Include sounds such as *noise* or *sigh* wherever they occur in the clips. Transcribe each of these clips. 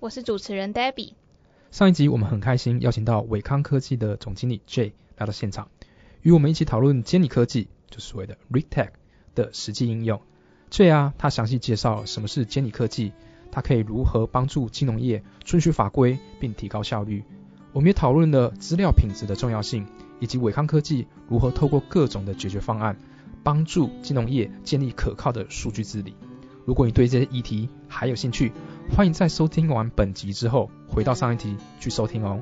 我是主持人 Debbie。上一集我们很开心邀请到伟康科技的总经理 Jay 来到现场，与我们一起讨论监理科技，就是所谓的 RegTech 的实际应用。Jay 啊，他详细介绍什么是监理科技，它可以如何帮助金融业遵循法规并提高效率。我们也讨论了资料品质的重要性，以及伟康科技如何透过各种的解决方案。帮助金融业建立可靠的数据治理。如果你对这些议题还有兴趣，欢迎在收听完本集之后，回到上一集去收听哦。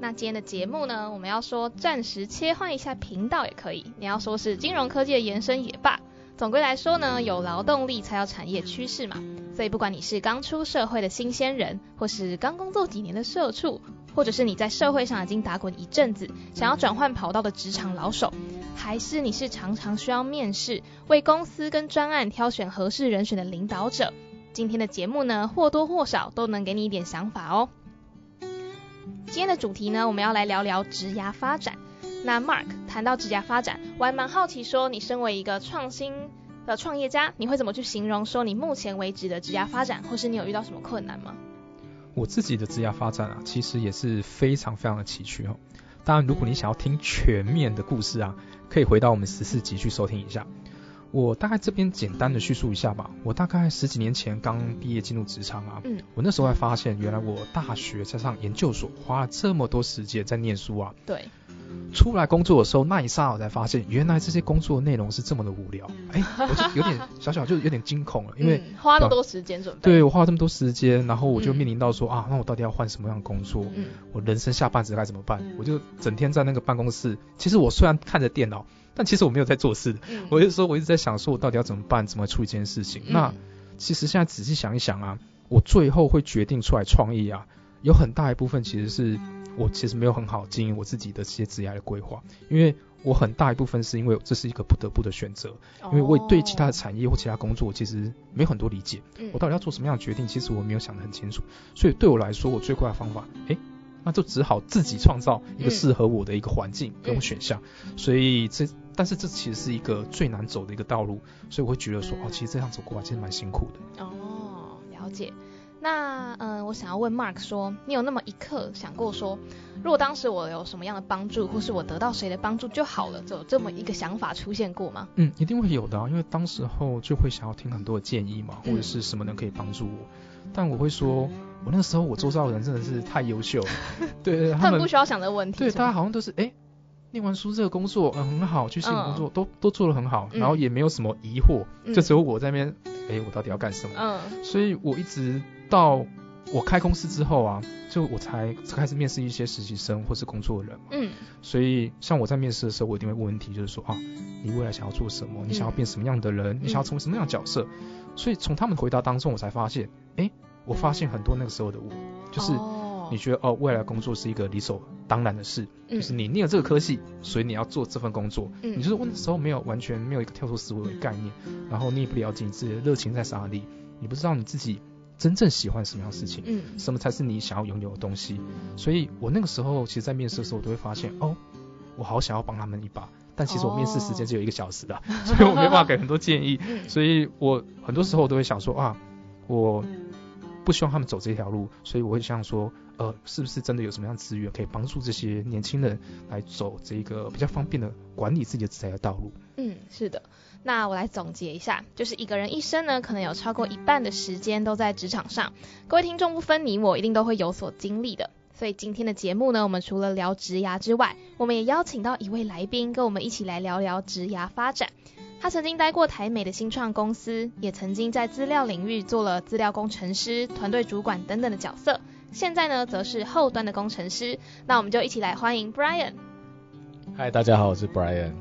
那今天的节目呢，我们要说暂时切换一下频道也可以，你要说是金融科技的延伸也罢。总归来说呢，有劳动力才有产业趋势嘛。所以不管你是刚出社会的新鲜人，或是刚工作几年的社畜，或者是你在社会上已经打滚一阵子，想要转换跑道的职场老手，还是你是常常需要面试，为公司跟专案挑选合适人选的领导者，今天的节目呢，或多或少都能给你一点想法哦。今天的主题呢，我们要来聊聊职涯发展。那 Mark 谈到职涯发展，我还蛮好奇，说你身为一个创新的创业家，你会怎么去形容说你目前为止的职涯发展，或是你有遇到什么困难吗？我自己的职涯发展啊，其实也是非常非常的崎岖哦。当然，如果你想要听全面的故事啊，可以回到我们十四集去收听一下。我大概这边简单的叙述一下吧。我大概十几年前刚毕业进入职场啊，嗯，我那时候还发现，原来我大学加上研究所花了这么多时间在念书啊。对。出来工作的时候，那一刹那才发现，原来这些工作内容是这么的无聊。哎，我就有点小小就有点惊恐了，因为花那么多时间准备。对我花了这么多时间，然后我就面临到说啊，那我到底要换什么样的工作？嗯，我人生下半子该怎么办？我就整天在那个办公室。其实我虽然看着电脑，但其实我没有在做事。我就说，我一直在想，说我到底要怎么办？怎么处理这件事情？那其实现在仔细想一想啊，我最后会决定出来创业啊，有很大一部分其实是。我其实没有很好经营我自己的这些职业的规划，因为我很大一部分是因为这是一个不得不的选择，因为我对其他的产业或其他工作其实没有很多理解，我到底要做什么样的决定，其实我没有想得很清楚，所以对我来说，我最快的方法，哎，那就只好自己创造一个适合我的一个环境跟选项，所以这，但是这其实是一个最难走的一个道路，所以我会觉得说，哦，其实这样走过来其实蛮辛苦的。哦，了解。那嗯，我想要问 Mark 说，你有那么一刻想过说，如果当时我有什么样的帮助，或是我得到谁的帮助就好了，就这么一个想法出现过吗？嗯，一定会有的啊，因为当时候就会想要听很多的建议嘛，或者是什么人可以帮助我。但我会说，我那个时候我周遭的人真的是太优秀了，对 *laughs* 对，他们不需要想这个问题，对，大家好像都是哎，念完书这个工作嗯很好，去新工作都都做得很好，然后也没有什么疑惑，就只有我在那边，哎，我到底要干什么？嗯，所以我一直。到我开公司之后啊，就我才开始面试一些实习生或是工作人嘛。嗯。所以像我在面试的时候，我一定会问问题，就是说啊，你未来想要做什么？你想要变什么样的人？你想要成为什么样的角色？所以从他们回答当中，我才发现，哎，我发现很多那个时候的我，就是你觉得哦，未来工作是一个理所当然的事，就是你念了这个科系，所以你要做这份工作。嗯。你就是问的时候没有完全没有一个跳出思维的概念，然后你也不了解你自己的热情在哪里，你不知道你自己。真正喜欢什么样的事情，嗯，什么才是你想要拥有的东西？所以我那个时候，其实，在面试的时候，我都会发现，哦，我好想要帮他们一把，但其实我面试时间只有一个小时的，*laughs* 所以我没办法给很多建议。*laughs* 所以我很多时候我都会想说，啊，我不希望他们走这条路，所以我会想说，呃，是不是真的有什么样资源可以帮助这些年轻人来走这个比较方便的管理自己的职业的道路？嗯，是的。那我来总结一下，就是一个人一生呢，可能有超过一半的时间都在职场上。各位听众不分你我，一定都会有所经历的。所以今天的节目呢，我们除了聊职涯之外，我们也邀请到一位来宾，跟我们一起来聊聊职涯发展。他曾经待过台美的新创公司，也曾经在资料领域做了资料工程师、团队主管等等的角色。现在呢，则是后端的工程师。那我们就一起来欢迎 Brian。嗨，大家好，我是 Brian。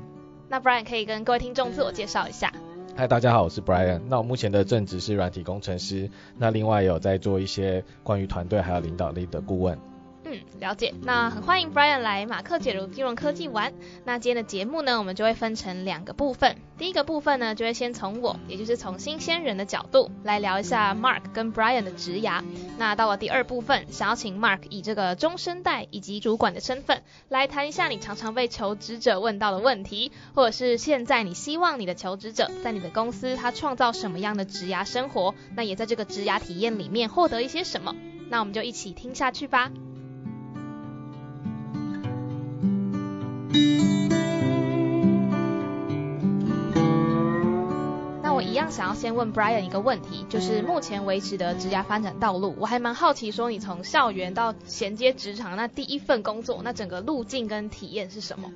那 Brian 可以跟各位听众自我介绍一下。嗨，大家好，我是 Brian。那我目前的正职是软体工程师，那另外有在做一些关于团队还有领导力的顾问。了解。那很欢迎 Brian 来马克解读金融科技玩。那今天的节目呢，我们就会分成两个部分。第一个部分呢，就会先从我，也就是从新鲜人的角度来聊一下 Mark 跟 Brian 的职涯。那到了第二部分，想要请 Mark 以这个中生代以及主管的身份，来谈一下你常常被求职者问到的问题，或者是现在你希望你的求职者在你的公司他创造什么样的职涯生活，那也在这个职涯体验里面获得一些什么。那我们就一起听下去吧。那我一样想要先问 Brian 一个问题，就是目前为止的职业发展道路，我还蛮好奇，说你从校园到衔接职场，那第一份工作，那整个路径跟体验是什么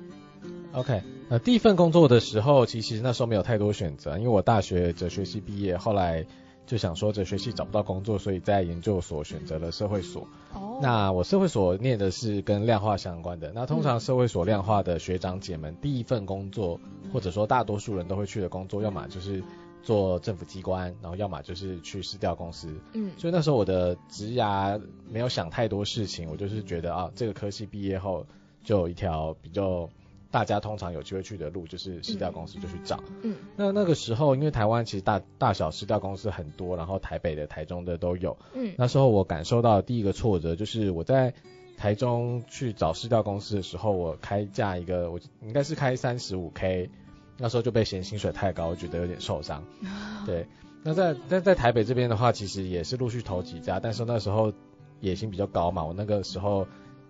？OK，呃，第一份工作的时候，其实那时候没有太多选择，因为我大学哲学系毕业，后来。就想说着学系找不到工作，所以在研究所选择了社会所。哦。那我社会所念的是跟量化相关的。那通常社会所量化的学长姐们，第一份工作或者说大多数人都会去的工作，要么就是做政府机关，然后要么就是去市调公司。嗯。所以那时候我的职涯没有想太多事情，我就是觉得啊，这个科系毕业后就有一条比较。大家通常有机会去的路就是市调公司就去找，嗯，那那个时候因为台湾其实大大小市调公司很多，然后台北的、台中的都有，嗯，那时候我感受到第一个挫折就是我在台中去找市调公司的时候，我开价一个我应该是开三十五 K，那时候就被嫌薪水太高，我觉得有点受伤，*laughs* 对，那在在在台北这边的话，其实也是陆续投几家，但是那时候野心比较高嘛，我那个时候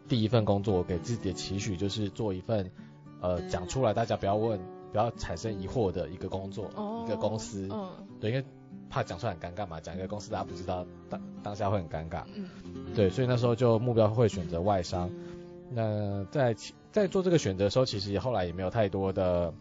第一份工作我给自己的期许就是做一份。呃，讲出来大家不要问，不要产生疑惑的一个工作，一个公司，对，因为怕讲出来很尴尬嘛，讲一个公司大家不知道，当当下会很尴尬，嗯，对，所以那时候就目标会选择外商。那在在做这个选择的时候，其实后来也没有太多的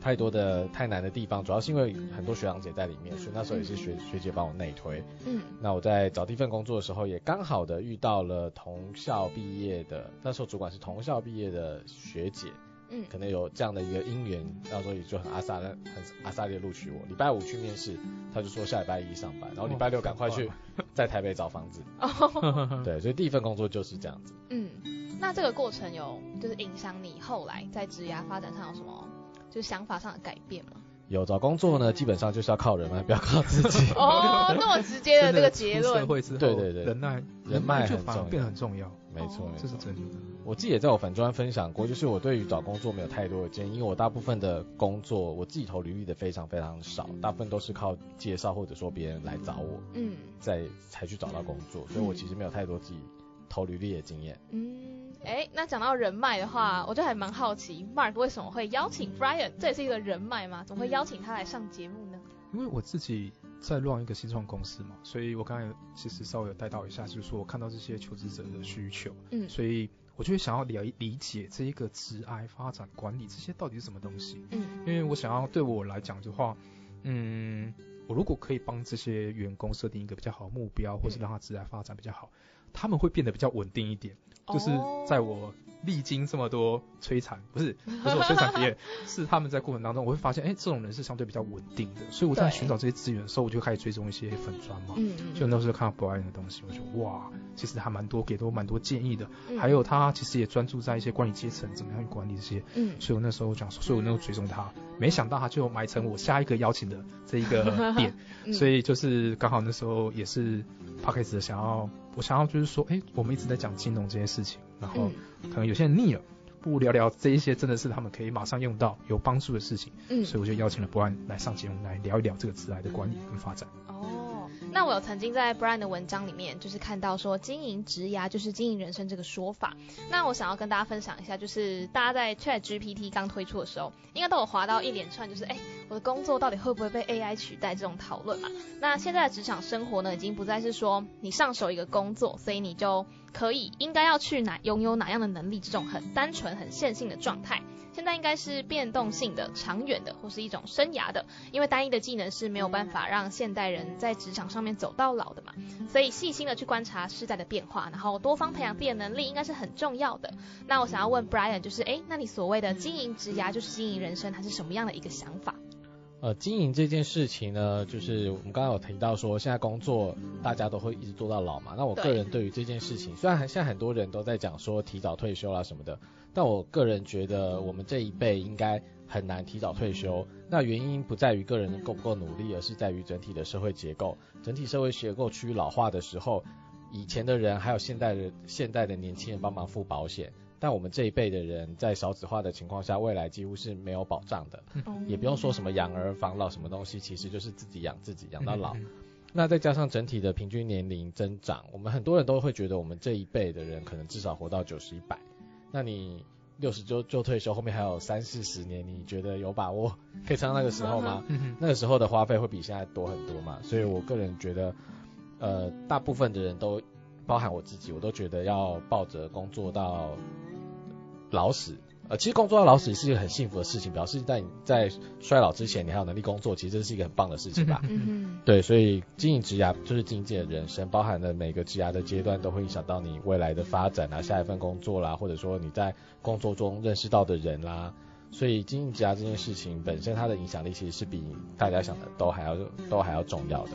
太多的太难的地方，主要是因为很多学长姐在里面，所以那时候也是学学姐帮我内推。嗯，那我在找第一份工作的时候，也刚好的遇到了同校毕业的，那时候主管是同校毕业的学姐。嗯，可能有这样的一个因缘，到时候也就很阿萨的很阿萨的录取我。礼拜五去面试，他就说下礼拜一上班，然后礼拜六赶快去 *laughs* 在台北找房子。哦，*laughs* 对，所以第一份工作就是这样子。嗯，那这个过程有就是影响你后来在职涯发展上有什么就是想法上的改变吗？有找工作呢，基本上就是要靠人脉，不要靠自己。哦，那么直接的这个结论。社会之后，对对对，人脉人脉很重要，变得很重要。没错，这是真的。我自己也在我粉专分享过，就是我对于找工作没有太多的建议，因为我大部分的工作我自己投履历的非常非常少，大部分都是靠介绍或者说别人来找我，嗯，再才去找到工作，所以我其实没有太多自己投履历的经验。嗯，哎，那讲到人脉的话，我就还蛮好奇，Mark 为什么会邀请 Brian，这也是一个人脉吗？怎么会邀请他来上节目呢？因为我自己在乱一个新创公司嘛，所以我刚才其实稍微有带到一下，就是说我看到这些求职者的需求，嗯，所以。我就会想要理理解这一个职癌发展管理这些到底是什么东西，嗯，因为我想要对我来讲的话，嗯，我如果可以帮这些员工设定一个比较好的目标，或是让他职癌发展比较好，他们会变得比较稳定一点，就是在我。历经这么多摧残，不是 *laughs* 不是我摧残别人，是他们在过程当中，我会发现，哎，这种人是相对比较稳定的，所以我在寻找这些资源的时候，我就开始追踪一些粉砖嘛，嗯就那时候看到 Brian 的东西，我就哇，其实还蛮多，给我蛮多建议的，还有他其实也专注在一些管理阶层怎么样去管理这些，嗯，所以我那时候讲，所以我那时候追踪他，没想到他就埋成我下一个邀请的这一个 *laughs* 点，所以就是刚好那时候也是 p 开始 a 想要，我想要就是说，哎，我们一直在讲金融这件事情。然后可能有些人腻了，不如聊聊这一些真的是他们可以马上用到有帮助的事情。嗯，所以我就邀请了 Brian 来上节目来聊一聊这个职癌的管理跟发展。那我有曾经在 Brian 的文章里面就是看到说经营职涯就是经营人生这个说法。那我想要跟大家分享一下，就是大家在 Chat GPT 刚推出的时候，应该都有划到一连串就是哎我的工作到底会不会被 AI 取代这种讨论嘛。那现在的职场生活呢，已经不再是说你上手一个工作，所以你就可以应该要去哪拥有哪样的能力，这种很单纯很线性的状态，现在应该是变动性的、长远的，或是一种生涯的，因为单一的技能是没有办法让现代人在职场上面走到老的嘛。所以细心的去观察时代的变化，然后多方培养自己的能力，应该是很重要的。那我想要问 Brian，就是哎，那你所谓的经营职涯就是经营人生，它是什么样的一个想法？呃，经营这件事情呢，就是我们刚刚有提到说，现在工作大家都会一直做到老嘛。那我个人对于这件事情，虽然现在很多人都在讲说提早退休啦什么的，但我个人觉得我们这一辈应该很难提早退休。那原因不在于个人够不够努力，而是在于整体的社会结构。整体社会结构趋于老化的时候，以前的人还有现代的现代的年轻人帮忙付保险。但我们这一辈的人在少子化的情况下，未来几乎是没有保障的，也不用说什么养儿防老什么东西，其实就是自己养自己，养到老。那再加上整体的平均年龄增长，我们很多人都会觉得我们这一辈的人可能至少活到九十一百。那你六十就就退休，后面还有三四十年，你觉得有把握可以撑到那个时候吗？那个时候的花费会比现在多很多嘛？所以我个人觉得，呃，大部分的人都，包含我自己，我都觉得要抱着工作到。老死，呃，其实工作到老死是一个很幸福的事情，表示在你在衰老之前，你还有能力工作，其实这是一个很棒的事情吧。嗯对，所以经营职涯就是经营自己的人生，包含了每个职涯的阶段都会影响到你未来的发展啊，下一份工作啦，或者说你在工作中认识到的人啦，所以经营职涯这件事情本身它的影响力其实是比大家想的都还要都还要重要的。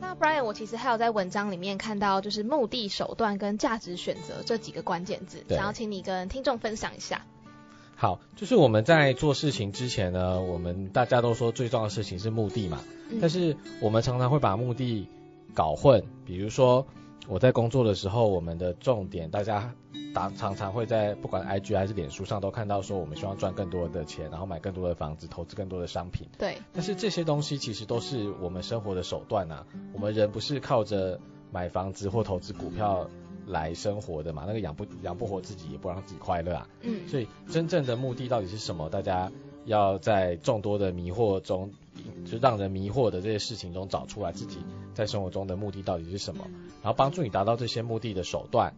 那 Brian，我其实还有在文章里面看到，就是目的、手段跟价值选择这几个关键字，想要请你跟听众分享一下。好，就是我们在做事情之前呢，我们大家都说最重要的事情是目的嘛，但是我们常常会把目的搞混，比如说。我在工作的时候，我们的重点，大家常常常会在不管 IG 还是脸书上都看到说，我们希望赚更多的钱，然后买更多的房子，投资更多的商品。对。但是这些东西其实都是我们生活的手段呐。我们人不是靠着买房子或投资股票来生活的嘛？那个养不养不活自己，也不让自己快乐啊。嗯。所以真正的目的到底是什么？大家要在众多的迷惑中。就让人迷惑的这些事情中找出来自己在生活中的目的到底是什么，然后帮助你达到这些目的的手段，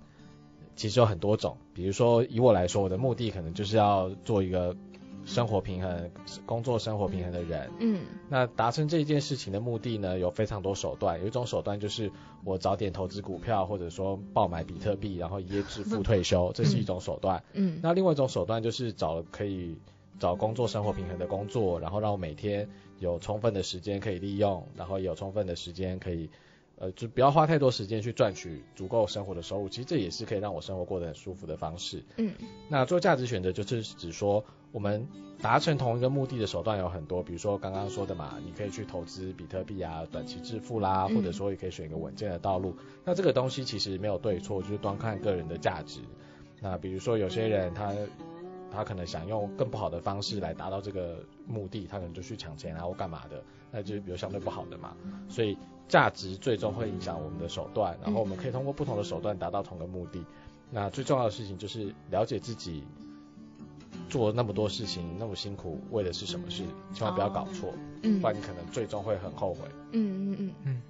其实有很多种。比如说以我来说，我的目的可能就是要做一个生活平衡、工作生活平衡的人。嗯。那达成这一件事情的目的呢，有非常多手段。有一种手段就是我早点投资股票，或者说爆买比特币，然后一夜致富退休，这是一种手段。嗯。那另外一种手段就是找可以找工作生活平衡的工作，然后让我每天。有充分的时间可以利用，然后有充分的时间可以，呃，就不要花太多时间去赚取足够生活的收入。其实这也是可以让我生活过得很舒服的方式。嗯，那做价值选择就是指说，我们达成同一个目的的手段有很多，比如说刚刚说的嘛，你可以去投资比特币啊，短期致富啦，或者说也可以选一个稳健的道路。那这个东西其实没有对错，就是端看个人的价值。那比如说有些人他。他可能想用更不好的方式来达到这个目的，他可能就去抢钱啊或干嘛的，那就比如相对不好的嘛。所以价值最终会影响我们的手段，然后我们可以通过不同的手段达到同个目的。那最重要的事情就是了解自己做那么多事情那么辛苦为的是什么事，千万不要搞错，不然你可能最终会很后悔。嗯嗯嗯嗯。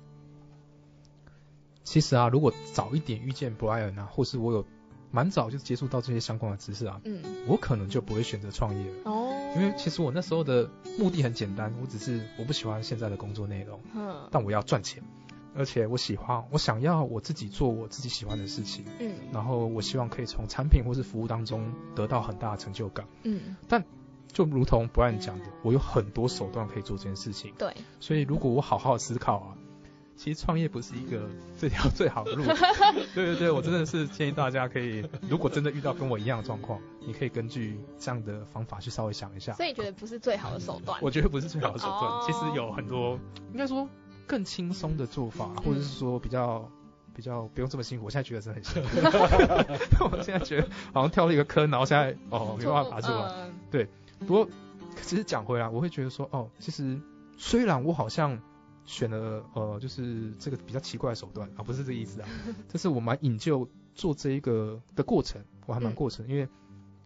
其实啊，如果早一点遇见 Brian 啊，或是我有。蛮早就接触到这些相关的知识啊，嗯，我可能就不会选择创业了哦，因为其实我那时候的目的很简单，我只是我不喜欢现在的工作内容，嗯，但我要赚钱，而且我喜欢，我想要我自己做我自己喜欢的事情，嗯，然后我希望可以从产品或是服务当中得到很大的成就感，嗯，但就如同 Brian 讲的，我有很多手段可以做这件事情，对，所以如果我好好思考啊。其实创业不是一个这条最好的路，*laughs* 对对对，我真的是建议大家可以，如果真的遇到跟我一样的状况，你可以根据这样的方法去稍微想一下。所以你觉得不是最好的手段？我觉得不是最好的手段，其实有很多，应该说更轻松的做法，或者是说比较比较不用这么辛苦。我现在觉得是很辛苦，*laughs* 我现在觉得好像跳了一个坑，然后现在哦没办法爬出来。对，不过其实讲回来，我会觉得说哦，其实虽然我好像。选了呃，就是这个比较奇怪的手段啊，不是这个意思啊，*laughs* 这是我蛮引咎做这一个的过程，我还蛮过程，因为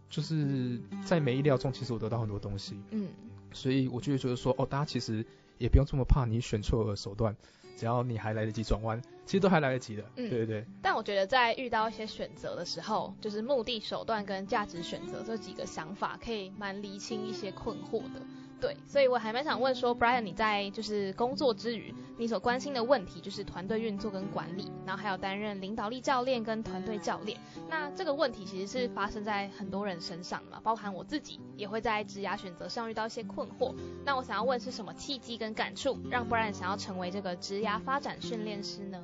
就是在没意料中，其实我得到很多东西，嗯，所以我就会觉得说，哦，大家其实也不用这么怕你选错了手段，只要你还来得及转弯，其实都还来得及的，嗯对对对。但我觉得在遇到一些选择的时候，就是目的、手段跟价值选择这几个想法，可以蛮厘清一些困惑的。对，所以我还蛮想问说，Brian，你在就是工作之余，你所关心的问题就是团队运作跟管理，然后还有担任领导力教练跟团队教练。那这个问题其实是发生在很多人身上嘛，包含我自己也会在职涯选择上遇到一些困惑。那我想要问是什么契机跟感触，让 Brian 想要成为这个职涯发展训练师呢？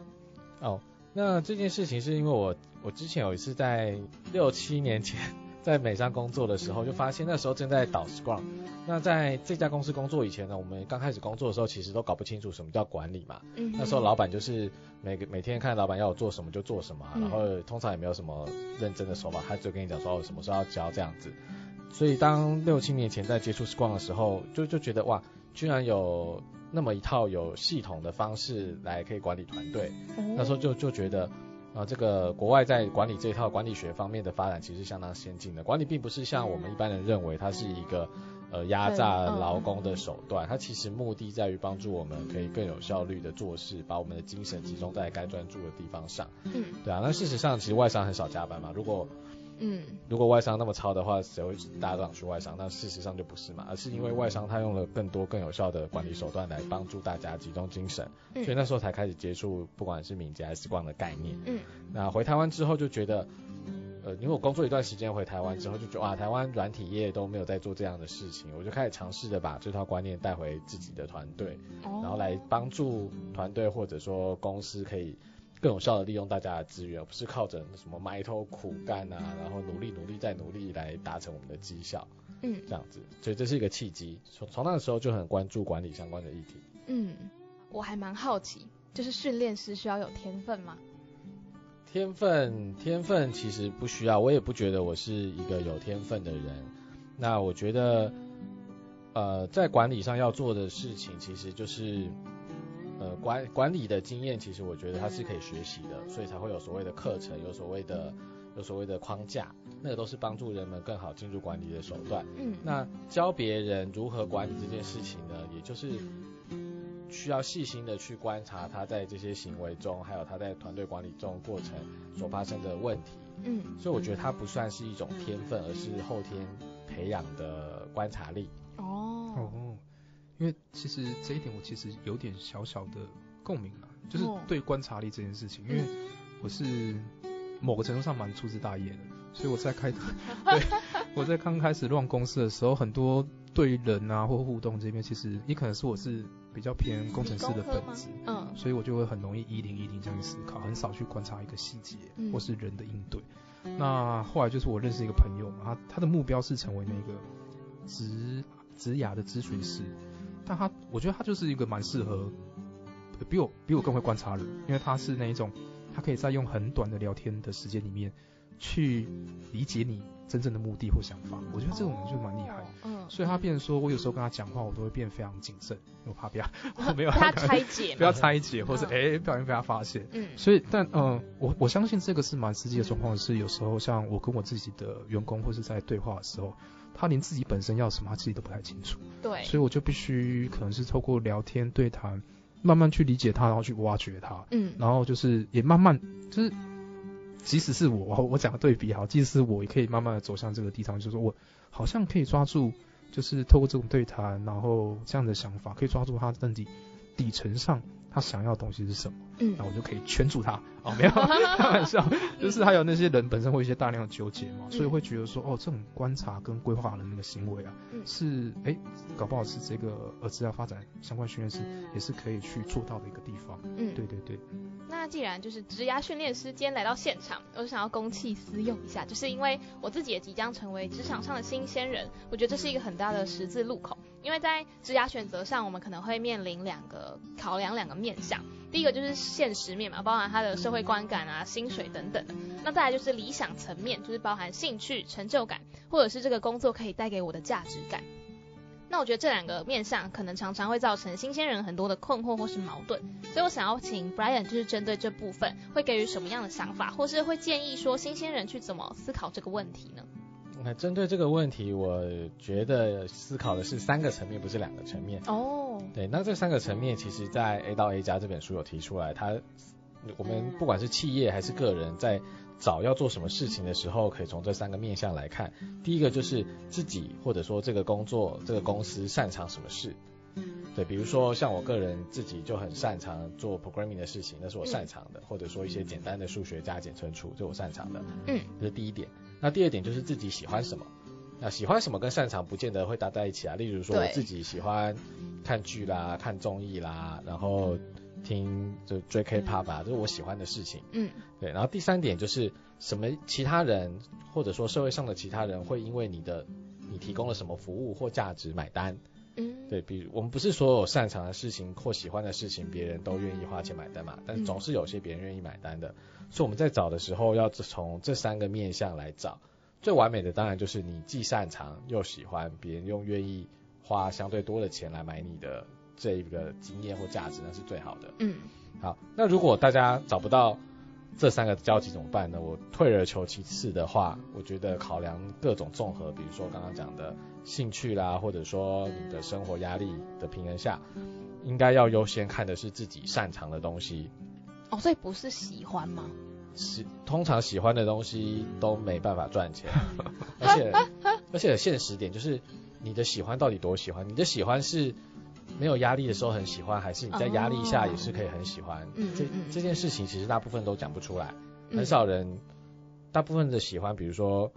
哦，那这件事情是因为我我之前有一次在六七年前 *laughs* 在美商工作的时候，就发现那时候正在导 Scrum。那在这家公司工作以前呢，我们刚开始工作的时候，其实都搞不清楚什么叫管理嘛。嗯。那时候老板就是每个每天看老板要我做什么就做什么，然后通常也没有什么认真的手法，他就跟你讲说什么时候要交这样子。所以当六七年前在接触 Scrum 的时候，就就觉得哇，居然有那么一套有系统的方式来可以管理团队。那时候就就觉得啊，这个国外在管理这一套管理学方面的发展其实相当先进的。管理并不是像我们一般人认为它是一个。呃，压榨劳工的手段，它其实目的在于帮助我们可以更有效率的做事，把我们的精神集中在该专注的地方上。嗯，对啊，那事实上其实外商很少加班嘛。如果嗯，如果外商那么超的话，谁会大家都想去外商？那事实上就不是嘛，而是因为外商他用了更多更有效的管理手段来帮助大家集中精神，所以那时候才开始接触不管是敏捷还是光的概念。嗯，那回台湾之后就觉得。呃，因为我工作一段时间回台湾之后，就觉得哇，台湾软体业都没有在做这样的事情，我就开始尝试着把这套观念带回自己的团队，然后来帮助团队或者说公司可以更有效的利用大家的资源，而不是靠着什么埋头苦干啊，然后努力努力再努力来达成我们的绩效，嗯，这样子，所以这是一个契机，从从那个时候就很关注管理相关的议题。嗯，我还蛮好奇，就是训练师需要有天分吗？天分，天分其实不需要，我也不觉得我是一个有天分的人。那我觉得，呃，在管理上要做的事情，其实就是，呃，管管理的经验，其实我觉得它是可以学习的，所以才会有所谓的课程，有所谓的有所谓的框架，那个都是帮助人们更好进入管理的手段。嗯。那教别人如何管理这件事情呢，也就是。需要细心的去观察他在这些行为中，还有他在团队管理中过程所发生的问题。嗯，所以我觉得他不算是一种天分，而是后天培养的观察力。哦哦，因为其实这一点我其实有点小小的共鸣啊，就是对观察力这件事情，因为我是某个程度上蛮粗枝大叶的，所以我在开 *laughs* 对我在刚开始乱公司的时候，很多对人啊或互动这边，其实也可能是我是。比较偏工程师的本质，嗯，所以我就会很容易一零一零这样去思考，很少去观察一个细节或是人的应对。那后来就是我认识一个朋友嘛，他他的目标是成为那个职职涯的咨询师，但他我觉得他就是一个蛮适合比我比我更会观察人，因为他是那一种，他可以在用很短的聊天的时间里面去理解你。真正的目的或想法，我觉得这种人就蛮厉害。嗯，所以他变说，我有时候跟他讲话，我都会变非常谨慎，我怕不要，*laughs* 我没有他拆解，*laughs* 不要拆解，或者哎不小心被他发现。嗯，所以但嗯，我我相信这个是蛮实际的状况，是有时候像我跟我自己的员工或是在对话的时候，他连自己本身要什么，他自己都不太清楚。对，所以我就必须可能是透过聊天对谈，慢慢去理解他，然后去挖掘他。嗯，然后就是也慢慢就是。即使是我，我讲的对比好，即使是我也可以慢慢的走向这个地方，就是说我好像可以抓住，就是透过这种对谈，然后这样的想法，可以抓住他到底底层上。他想要的东西是什么？嗯，那我就可以圈住他。哦，没有 *laughs* 开玩笑，就是还有那些人本身会一些大量的纠结嘛，所以会觉得说，哦，这种观察跟规划的那个行为啊，是哎，搞不好是这个儿子要发展相关训练师也是可以去做到的一个地方。嗯，对对对。那既然就是职涯训练师今天来到现场，我想要公器私用一下，就是因为我自己也即将成为职场上的新鲜人，我觉得这是一个很大的十字路口。因为在职涯选择上，我们可能会面临两个考量，两个面向。第一个就是现实面嘛，包含他的社会观感啊、薪水等等的。那再来就是理想层面，就是包含兴趣、成就感，或者是这个工作可以带给我的价值感。那我觉得这两个面向可能常常会造成新鲜人很多的困惑或是矛盾。所以我想要请 Brian 就是针对这部分会给予什么样的想法，或是会建议说新鲜人去怎么思考这个问题呢？那针对这个问题，我觉得思考的是三个层面，不是两个层面。哦。对，那这三个层面，其实在 A 到 A 加这本书有提出来，它我们不管是企业还是个人，在找要做什么事情的时候，可以从这三个面向来看。第一个就是自己或者说这个工作、这个公司擅长什么事。对，比如说像我个人自己就很擅长做 programming 的事情，那是我擅长的，或者说一些简单的数学加减乘除，这我擅长的。嗯，这是第一点。那第二点就是自己喜欢什么。那喜欢什么跟擅长不见得会搭在一起啊。例如说我自己喜欢看剧啦、看综艺啦，然后听就追 K-pop 啊，这是我喜欢的事情。嗯，对。然后第三点就是什么其他人或者说社会上的其他人会因为你的你提供了什么服务或价值买单。嗯，对比如我们不是所有擅长的事情或喜欢的事情别人都愿意花钱买单嘛，但总是有些别人愿意买单的。所以我们在找的时候要从这三个面向来找。最完美的当然就是你既擅长又喜欢，别人又愿意花相对多的钱来买你的这一个经验或价值，那是最好的。嗯，好，那如果大家找不到这三个交集怎么办呢？我退而求其次的话，我觉得考量各种综合，比如说刚刚讲的兴趣啦，或者说你的生活压力的平衡下，应该要优先看的是自己擅长的东西。哦，所以不是喜欢吗？喜通常喜欢的东西都没办法赚钱，*laughs* 而且而且现实点就是你的喜欢到底多喜欢？你的喜欢是没有压力的时候很喜欢，还是你在压力下也是可以很喜欢？这这件事情其实大部分都讲不出来，很少人大部分的喜欢，比如说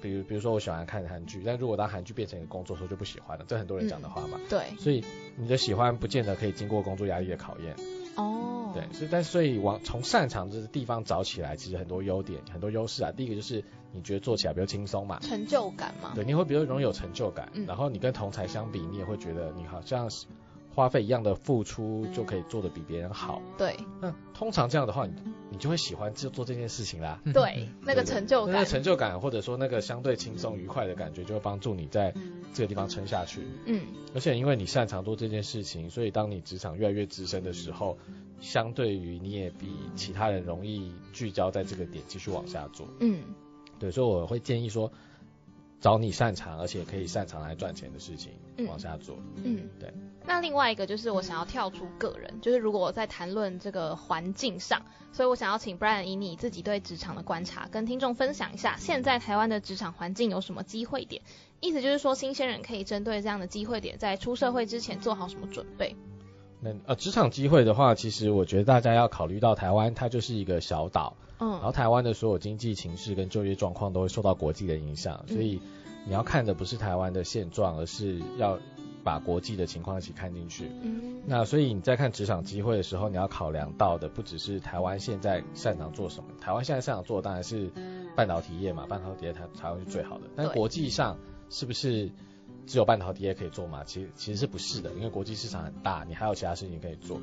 比如比如说我喜欢看韩剧，但如果当韩剧变成一个工作时候就不喜欢了，这很多人讲的话嘛。对，所以你的喜欢不见得可以经过工作压力的考验。哦，对，所以但所以往从擅长这个地方找起来，其实很多优点，很多优势啊。第一个就是你觉得做起来比较轻松嘛，成就感嘛，对，你会比较容易有成就感。然后你跟同才相比，你也会觉得你好像花费一样的付出就可以做得比别人好。对，那通常这样的话，你你就会喜欢就做这件事情啦。对，那个成就感，那个成就感或者说那个相对轻松愉快的感觉，就会帮助你在这个地方撑下去。嗯，而且因为你擅长做这件事情，所以当你职场越来越资深的时候，相对于你也比其他人容易聚焦在这个点继续往下做。嗯，对，所以我会建议说。找你擅长而且可以擅长来赚钱的事情往下做。嗯，对。那另外一个就是我想要跳出个人，就是如果我在谈论这个环境上，所以我想要请 Brian 以你自己对职场的观察，跟听众分享一下现在台湾的职场环境有什么机会点。意思就是说，新鲜人可以针对这样的机会点，在出社会之前做好什么准备？那呃，职场机会的话，其实我觉得大家要考虑到台湾，它就是一个小岛。嗯，然后台湾的所有经济情势跟就业状况都会受到国际的影响，所以你要看的不是台湾的现状，而是要把国际的情况一起看进去。嗯，那所以你在看职场机会的时候，你要考量到的不只是台湾现在擅长做什么，台湾现在擅长做的当然是半导体业嘛，半导体业台台湾是最好的，但国际上是不是只有半导体业可以做嘛？其实其实是不是的，因为国际市场很大，你还有其他事情可以做。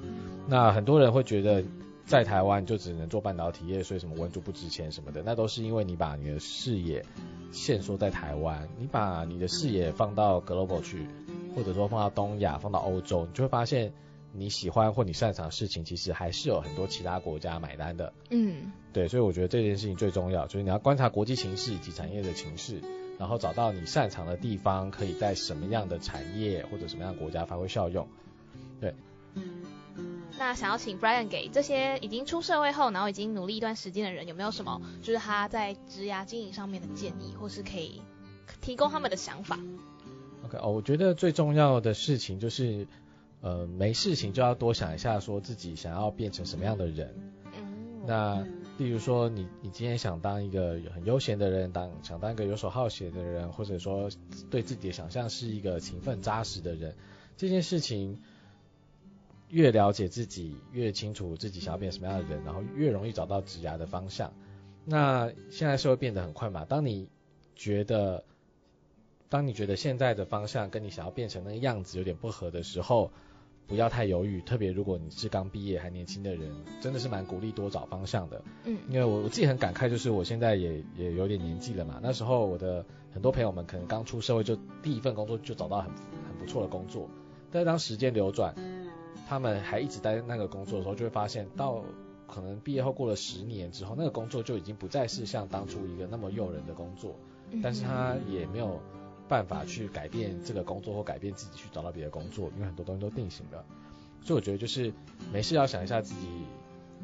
那很多人会觉得。在台湾就只能做半导体业，所以什么文竹不值钱什么的，那都是因为你把你的视野限缩在台湾，你把你的视野放到 global 去，或者说放到东亚、放到欧洲，你就会发现你喜欢或你擅长的事情，其实还是有很多其他国家买单的。嗯，对，所以我觉得这件事情最重要，就是你要观察国际形势以及产业的情势，然后找到你擅长的地方，可以在什么样的产业或者什么样的国家发挥效用。对。那想要请 Brian 给这些已经出社会后，然后已经努力一段时间的人，有没有什么就是他在职涯经营上面的建议，或是可以提供他们的想法？OK 哦，我觉得最重要的事情就是，呃，没事情就要多想一下，说自己想要变成什么样的人。嗯。那例如说，你你今天想当一个很悠闲的人，当想当一个游手好闲的人，或者说对自己的想象是一个勤奋扎实的人，这件事情。越了解自己，越清楚自己想要变什么样的人，然后越容易找到职涯的方向。那现在社会变得很快嘛，当你觉得，当你觉得现在的方向跟你想要变成那个样子有点不合的时候，不要太犹豫。特别如果你是刚毕业还年轻的人，真的是蛮鼓励多找方向的。嗯，因为我我自己很感慨，就是我现在也也有点年纪了嘛。那时候我的很多朋友们可能刚出社会就第一份工作就找到很很不错的工作，但是当时间流转。他们还一直待在那个工作的时候，就会发现到可能毕业后过了十年之后，那个工作就已经不再是像当初一个那么诱人的工作，但是他也没有办法去改变这个工作或改变自己去找到别的工作，因为很多东西都定型了。所以我觉得就是没事要想一下自己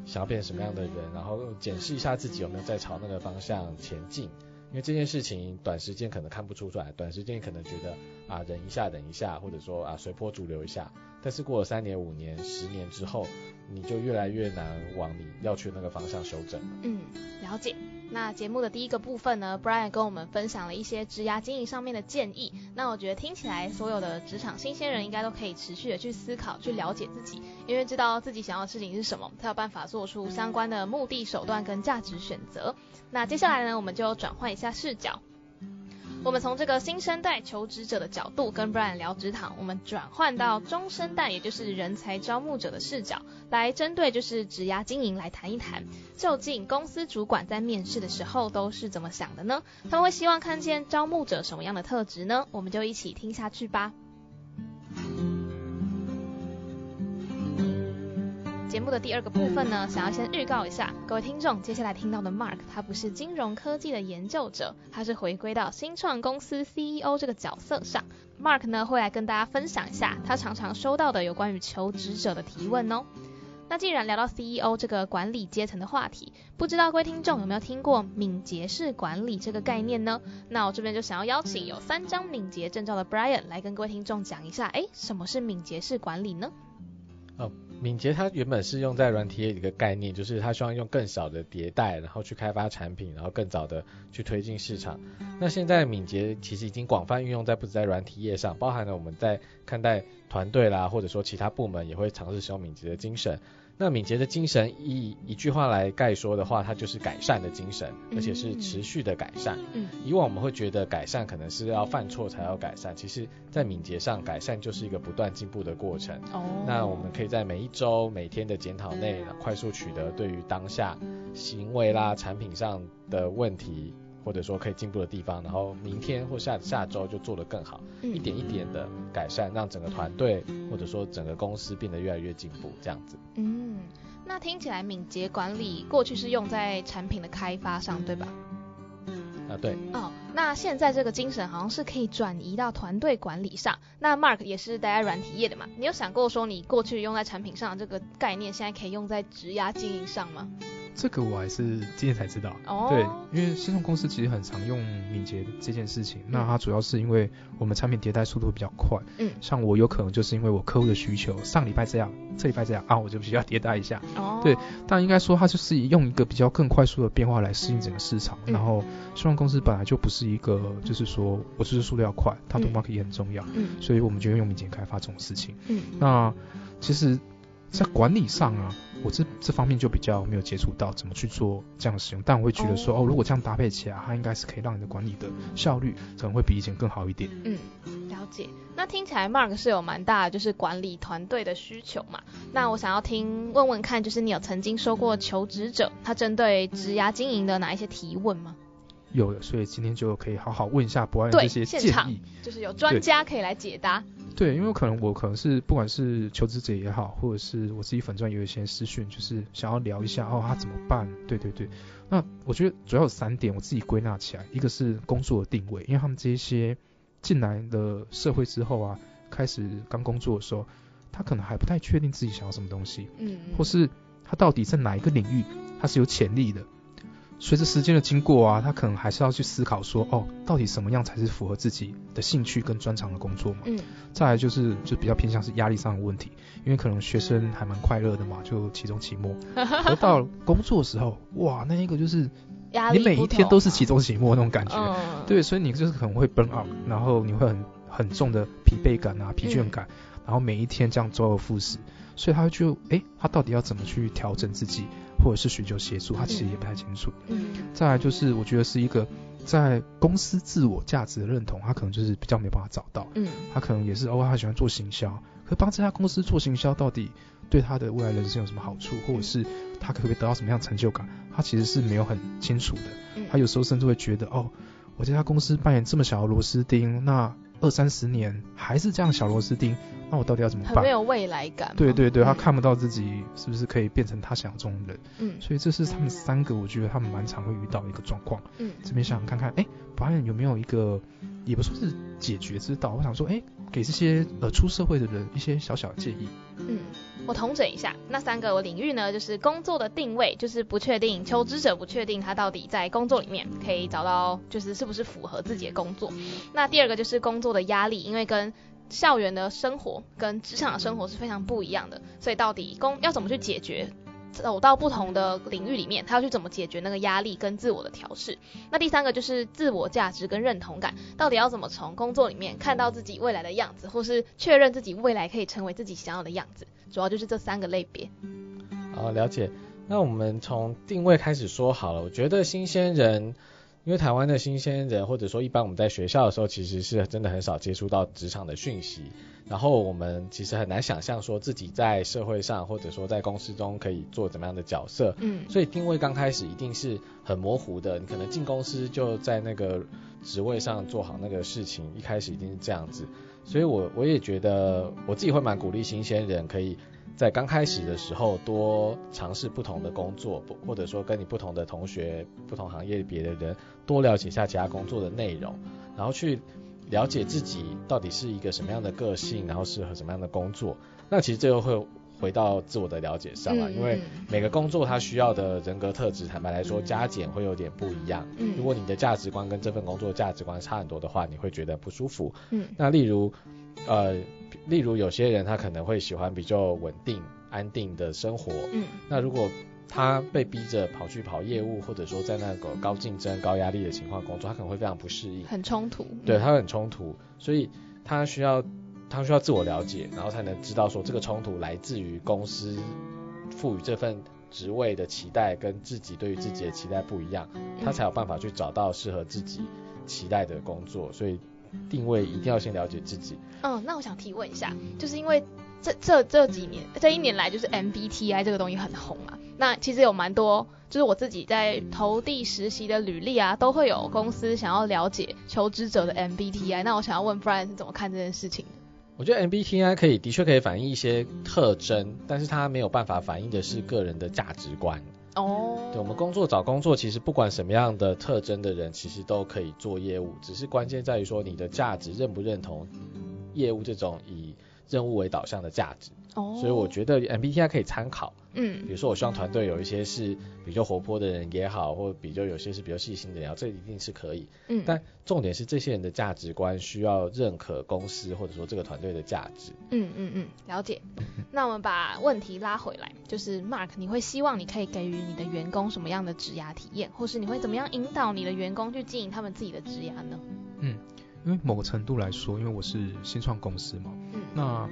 想要变成什么样的人，然后检视一下自己有没有在朝那个方向前进。因为这件事情短时间可能看不出来，短时间可能觉得啊忍一下忍一下，或者说啊随波逐流一下，但是过了三年五年十年之后，你就越来越难往你要去那个方向修正。嗯，了解。那节目的第一个部分呢，Brian 跟我们分享了一些职涯经营上面的建议。那我觉得听起来，所有的职场新鲜人应该都可以持续的去思考，去了解自己，因为知道自己想要的事情是什么，才有办法做出相关的目的、手段跟价值选择。那接下来呢，我们就转换一下视角。我们从这个新生代求职者的角度跟 Brian 聊职场，我们转换到中生代，也就是人才招募者的视角，来针对就是职涯经营来谈一谈，究竟公司主管在面试的时候都是怎么想的呢？他们会希望看见招募者什么样的特质呢？我们就一起听下去吧。目的第二个部分呢，想要先预告一下各位听众，接下来听到的 Mark，他不是金融科技的研究者，他是回归到新创公司 CEO 这个角色上。Mark 呢会来跟大家分享一下他常常收到的有关于求职者的提问哦。那既然聊到 CEO 这个管理阶层的话题，不知道各位听众有没有听过敏捷式管理这个概念呢？那我这边就想要邀请有三张敏捷证照的 Brian 来跟各位听众讲一下，哎，什么是敏捷式管理呢？哦。敏捷它原本是用在软体业的一个概念，就是它希望用更少的迭代，然后去开发产品，然后更早的去推进市场。那现在敏捷其实已经广泛运用在不止在软体业上，包含了我们在看待团队啦，或者说其他部门也会尝试使用敏捷的精神。那敏捷的精神，以一句话来概说的话，它就是改善的精神，而且是持续的改善。嗯，以往我们会觉得改善可能是要犯错才要改善，其实，在敏捷上，改善就是一个不断进步的过程。哦，那我们可以在每一周、每天的检讨内，快速取得对于当下行为啦、产品上的问题。或者说可以进步的地方，然后明天或下下周就做得更好，一点一点的改善，让整个团队或者说整个公司变得越来越进步，这样子。嗯，那听起来敏捷管理过去是用在产品的开发上，对吧？啊，对。哦，那现在这个精神好像是可以转移到团队管理上。那 Mark 也是待在软体业的嘛，你有想过说你过去用在产品上的这个概念，现在可以用在职压经营上吗？这个我还是今天才知道，对，因为新创公司其实很常用敏捷这件事情，那它主要是因为我们产品迭代速度比较快，嗯，像我有可能就是因为我客户的需求，上礼拜这样，这礼拜这样啊，我就需要迭代一下，哦，对，但应该说它就是用一个比较更快速的变化来适应整个市场，然后新创公司本来就不是一个就是说我就是速度要快，它读 market 也很重要，嗯，所以我们就用敏捷开发这种事情，嗯，那其实。在管理上啊，我这这方面就比较没有接触到怎么去做这样的使用，但我会觉得说，哦，如果这样搭配起来，它应该是可以让你的管理的效率可能会比以前更好一点。嗯，了解。那听起来 Mark 是有蛮大的就是管理团队的需求嘛？那我想要听问问看，就是你有曾经收过求职者他针对职涯经营的哪一些提问吗？有的，所以今天就可以好好问一下博安这些建议，就是有专家可以来解答。对，因为可能我可能是不管是求职者也好，或者是我自己粉钻有一些私讯，就是想要聊一下哦，他怎么办？对对对，那我觉得主要有三点，我自己归纳起来，一个是工作的定位，因为他们这些进来的社会之后啊，开始刚工作的时候，他可能还不太确定自己想要什么东西，嗯，或是他到底在哪一个领域他是有潜力的。随着时间的经过啊，他可能还是要去思考说，哦，到底什么样才是符合自己的兴趣跟专长的工作嘛？嗯。再来就是就比较偏向是压力上的问题，因为可能学生还蛮快乐的嘛，就期中期末。*laughs* 而到工作的时候，哇，那一个就是你每一天都是期中期末那种感觉。嗯。对，所以你就是可能会 burn out，然后你会很很重的疲惫感啊、疲倦感，然后每一天这样周而复始，所以他就哎，他到底要怎么去调整自己？或者是寻求协助，他其实也不太清楚。嗯，再来就是我觉得是一个在公司自我价值的认同，他可能就是比较没办法找到。嗯，他可能也是哦，他喜欢做行销，可帮这家公司做行销到底对他的未来人生有什么好处，或者是他可不可以得到什么样成就感，他其实是没有很清楚的。他有时候甚至会觉得哦，我这家公司扮演这么小的螺丝钉，那。二三十年还是这样小螺丝钉，那我到底要怎么办？没有未来感。对对对，他看不到自己是不是可以变成他想要这种人。嗯，所以这是他们三个，我觉得他们蛮常会遇到一个状况。嗯，这边想看看，哎，保安有没有一个，也不说是解决之道，我想说，哎，给这些呃出社会的人一些小小的建议。嗯，我统整一下，那三个领域呢，就是工作的定位，就是不确定求职者不确定他到底在工作里面可以找到，就是是不是符合自己的工作。那第二个就是工作的压力，因为跟校园的生活跟职场的生活是非常不一样的，所以到底工要怎么去解决？走到不同的领域里面，他要去怎么解决那个压力跟自我的调试？那第三个就是自我价值跟认同感，到底要怎么从工作里面看到自己未来的样子，或是确认自己未来可以成为自己想要的样子？主要就是这三个类别。好，了解。那我们从定位开始说好了。我觉得新鲜人。因为台湾的新鲜人，或者说一般我们在学校的时候，其实是真的很少接触到职场的讯息，然后我们其实很难想象说自己在社会上，或者说在公司中可以做怎么样的角色。嗯。所以定位刚开始一定是很模糊的，你可能进公司就在那个职位上做好那个事情，一开始一定是这样子。所以我我也觉得我自己会蛮鼓励新鲜人可以。在刚开始的时候，多尝试不同的工作，不或者说跟你不同的同学、不同行业别的人多了解一下其他工作的内容，然后去了解自己到底是一个什么样的个性，然后适合什么样的工作。那其实这又会回到自我的了解上了，因为每个工作它需要的人格特质，坦白来说加减会有点不一样。如果你的价值观跟这份工作价值观差很多的话，你会觉得不舒服。嗯，那例如，呃。例如有些人他可能会喜欢比较稳定、安定的生活，嗯，那如果他被逼着跑去跑业务，或者说在那个高竞争、高压力的情况工作，他可能会非常不适应，很冲突，对他很冲突，所以他需要他需要自我了解，然后才能知道说这个冲突来自于公司赋予这份职位的期待跟自己对于自己的期待不一样，他才有办法去找到适合自己期待的工作，所以。定位一定要先了解自己。嗯，那我想提问一下，就是因为这这这几年这一年来，就是 MBTI 这个东西很红嘛。那其实有蛮多，就是我自己在投递实习的履历啊，都会有公司想要了解求职者的 MBTI。那我想要问 Brian 是怎么看这件事情的？我觉得 MBTI 可以，的确可以反映一些特征，但是它没有办法反映的是个人的价值观。哦，对，我们工作找工作，其实不管什么样的特征的人，其实都可以做业务，只是关键在于说你的价值认不认同业务这种以任务为导向的价值。哦，所以我觉得 MBTI 可以参考。嗯，比如说我希望团队有一些是比较活泼的人也好，或比较有些是比较细心的人，这一定是可以。嗯，但重点是这些人的价值观需要认可公司或者说这个团队的价值。嗯嗯嗯，了解。*laughs* 那我们把问题拉回来，就是 Mark，你会希望你可以给予你的员工什么样的职涯体验，或是你会怎么样引导你的员工去经营他们自己的职涯呢？嗯，因为某个程度来说，因为我是新创公司嘛，嗯，那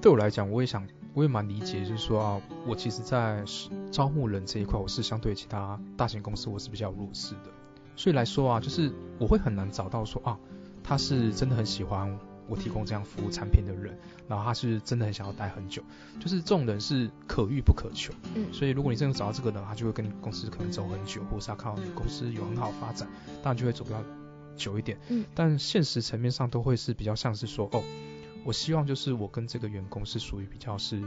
对我来讲，我也想。我也蛮理解，就是说啊，我其实，在招募人这一块，我是相对其他大型公司，我是比较弱势的。所以来说啊，就是我会很难找到说啊，他是真的很喜欢我提供这样服务产品的人，然后他是真的很想要待很久，就是这种人是可遇不可求。嗯。所以如果你真的找到这个人，他就会跟你公司可能走很久，或是他看到你公司有很好发展，当然就会走比较久一点。嗯。但现实层面上都会是比较像是说哦。我希望就是我跟这个员工是属于比较是，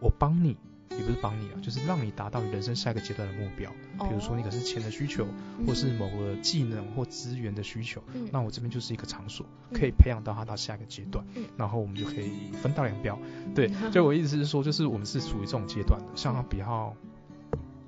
我帮你，也不是帮你啊，就是让你达到你人生下一个阶段的目标。比如说你可是钱的需求，或是某个技能或资源的需求，那我这边就是一个场所，可以培养到他到下一个阶段，然后我们就可以分道扬镳。对，*laughs* 就我意思是说，就是我们是属于这种阶段的，像他比较。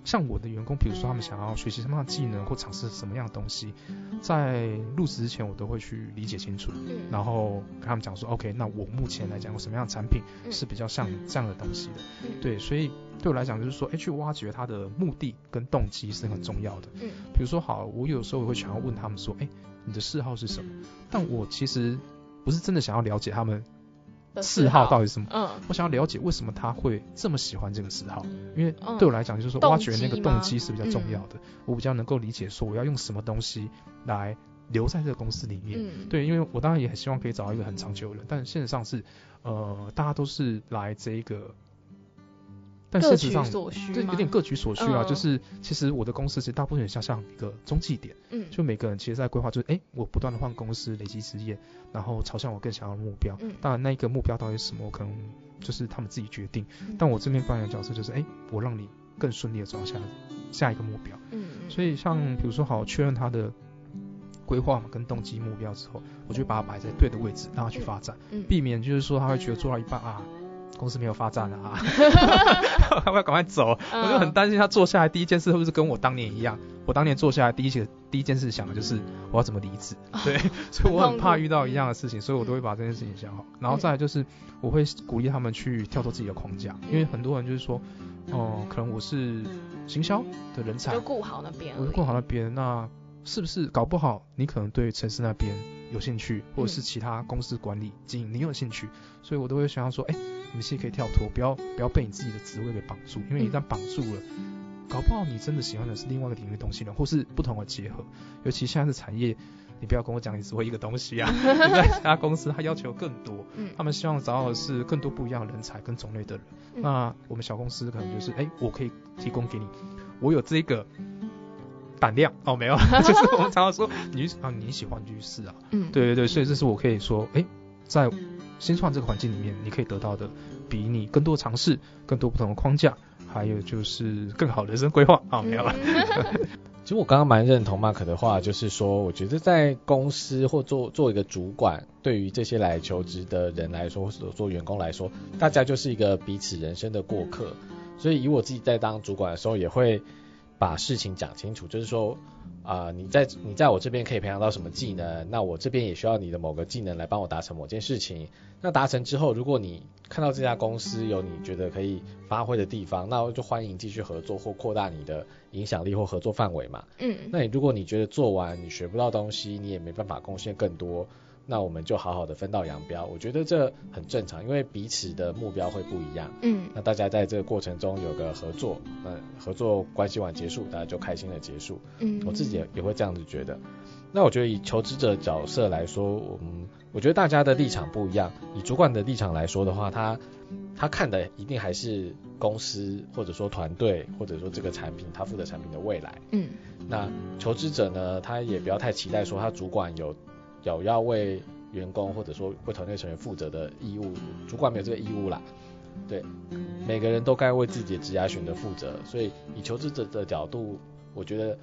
像我的员工，比如说他们想要学习什么样的技能或尝试什么样的东西，在入职之前我都会去理解清楚，然后跟他们讲说，OK，那我目前来讲有什么样的产品是比较像这样的东西的，对，所以对我来讲就是说，哎，去挖掘他的目的跟动机是很重要的。嗯，比如说好，我有时候会想要问他们说，哎，你的嗜好是什么？但我其实不是真的想要了解他们。嗜好到底是什么？嗯，我想要了解为什么他会这么喜欢这个嗜好，因为对我来讲，就是说挖掘那个动机是比较重要的。我比较能够理解说我要用什么东西来留在这个公司里面。对，因为我当然也很希望可以找到一个很长久的人，但现实上是，呃，大家都是来这一个。但事实上，对有点各取所需啊。就是其实我的公司其实大部分也像像一个中继点，嗯，就每个人其实在规划，就是哎，我不断的换公司，累积职业，然后朝向我更想要的目标。嗯，当然那一个目标到底是什么，我可能就是他们自己决定。但我这边扮演的角色就是，哎，我让你更顺利的走向下一个目标。嗯所以像比如说好确认他的规划嘛跟动机目标之后，我就把它摆在对的位置，让他去发展，嗯避免就是说他会觉得做到一半啊。公司没有发展啊，*laughs* 要不要赶快走？我就很担心他坐下来第一件事会不会跟我当年一样？我当年坐下来第一件第一件事想的就是我要怎么离职，对，*laughs* 所以我很怕遇到一样的事情，所以我都会把这件事情想好。然后再来就是我会鼓励他们去跳脱自己的框架，因为很多人就是说，哦，可能我是行销的人才，就顾好那边，我就顾好那边，那是不是搞不好你可能对城市那边有兴趣，或者是其他公司管理经营你有兴趣，所以我都会想要说，哎。你们其实可以跳脱，不要不要被你自己的职位给绑住，因为一旦绑住了，搞不好你真的喜欢的是另外一个领域东西呢，或是不同的结合。尤其现在的产业，你不要跟我讲你只会一个东西啊，*laughs* 你在其他公司他要求更多，他们希望找到的是更多不一样的人才跟种类的人。那我们小公司可能就是，哎，我可以提供给你，我有这个胆量哦，没有，*laughs* 就是我们常常说你啊你喜欢就去试啊，嗯，对对对，所以这是我可以说，哎，在。新创这个环境里面，你可以得到的比你更多尝试、更多不同的框架，还有就是更好的人生规划啊，没有了。*laughs* 其实我刚刚蛮认同 Mark 的话，就是说，我觉得在公司或做做一个主管，对于这些来求职的人来说，或者做员工来说，大家就是一个彼此人生的过客。所以以我自己在当主管的时候，也会把事情讲清楚，就是说。啊，你在你在我这边可以培养到什么技能？那我这边也需要你的某个技能来帮我达成某件事情。那达成之后，如果你看到这家公司有你觉得可以发挥的地方，那就欢迎继续合作或扩大你的影响力或合作范围嘛。嗯，那你如果你觉得做完你学不到东西，你也没办法贡献更多。那我们就好好的分道扬镳，我觉得这很正常，因为彼此的目标会不一样。嗯，那大家在这个过程中有个合作，那合作关系完结束，大家就开心的结束。嗯，我自己也也会这样子觉得。那我觉得以求职者角色来说，我们我觉得大家的立场不一样。以主管的立场来说的话，他他看的一定还是公司或者说团队或者说这个产品，他负责产品的未来。嗯，那求职者呢，他也不要太期待说他主管有。有要为员工或者说为团队成员负责的义务，主管没有这个义务啦。对，每个人都该为自己的职业选择负责。所以以求职者的角度，我觉得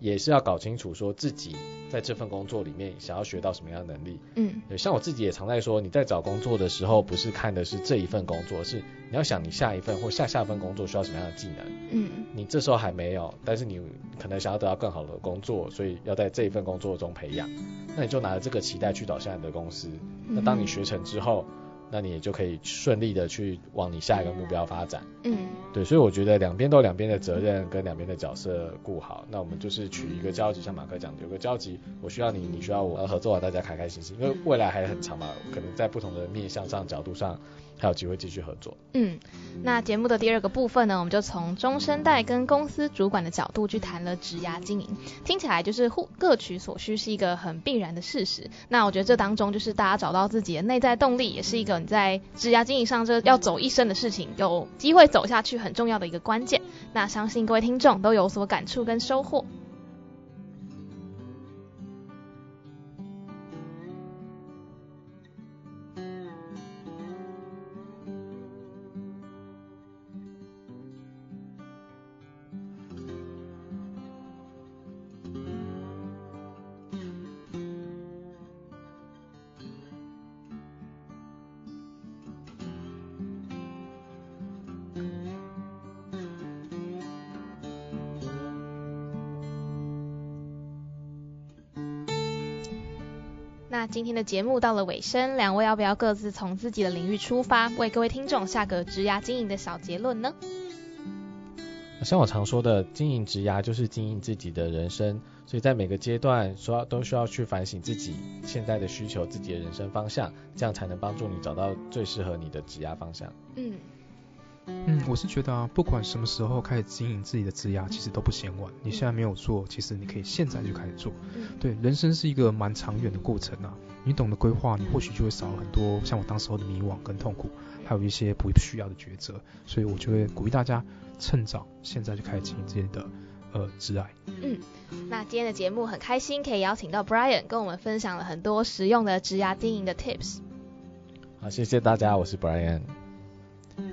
也是要搞清楚说自己在这份工作里面想要学到什么样的能力。嗯，对，像我自己也常在说，你在找工作的时候，不是看的是这一份工作，是你要想你下一份或下下份工作需要什么样的技能。嗯，你这时候还没有，但是你可能想要得到更好的工作，所以要在这一份工作中培养。那你就拿着这个期待去找下你的公司，那当你学成之后，那你也就可以顺利的去往你下一个目标发展。嗯，对，所以我觉得两边都有两边的责任跟两边的角色顾好，那我们就是取一个交集，像马克讲的，有个交集，我需要你，你需要我，合作完大家开开心心，因为未来还很长嘛，可能在不同的面向上角度上。还有机会继续合作。嗯，那节目的第二个部分呢，我们就从中生代跟公司主管的角度去谈了职涯经营。听起来就是互各取所需是一个很必然的事实。那我觉得这当中就是大家找到自己的内在动力，也是一个你在职涯经营上这要走一生的事情，有机会走下去很重要的一个关键。那相信各位听众都有所感触跟收获。今天的节目到了尾声，两位要不要各自从自己的领域出发，为各位听众下个职涯经营的小结论呢？像我常说的，经营职涯就是经营自己的人生，所以在每个阶段说都需要去反省自己现在的需求、自己的人生方向，这样才能帮助你找到最适合你的职涯方向。嗯。嗯，我是觉得啊，不管什么时候开始经营自己的职涯，其实都不嫌晚。你现在没有做，其实你可以现在就开始做。对，人生是一个蛮长远的过程啊。你懂得规划，你或许就会少很多像我当时候的迷惘跟痛苦，还有一些不需要的抉择。所以我就会鼓励大家趁早，现在就开始经营自己的呃挚爱。嗯，那今天的节目很开心，可以邀请到 Brian 跟我们分享了很多实用的职涯经营的 Tips。好，谢谢大家，我是 Brian。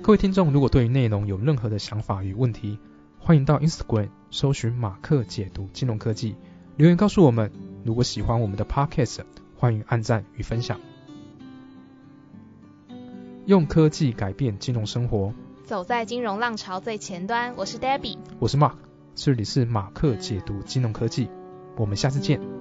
各位听众，如果对于内容有任何的想法与问题，欢迎到 Instagram 搜寻马克解读金融科技，留言告诉我们。如果喜欢我们的 Podcast，欢迎按赞与分享。用科技改变金融生活，走在金融浪潮最前端。我是 Debbie，我是 Mark，这里是马克解读金融科技，我们下次见。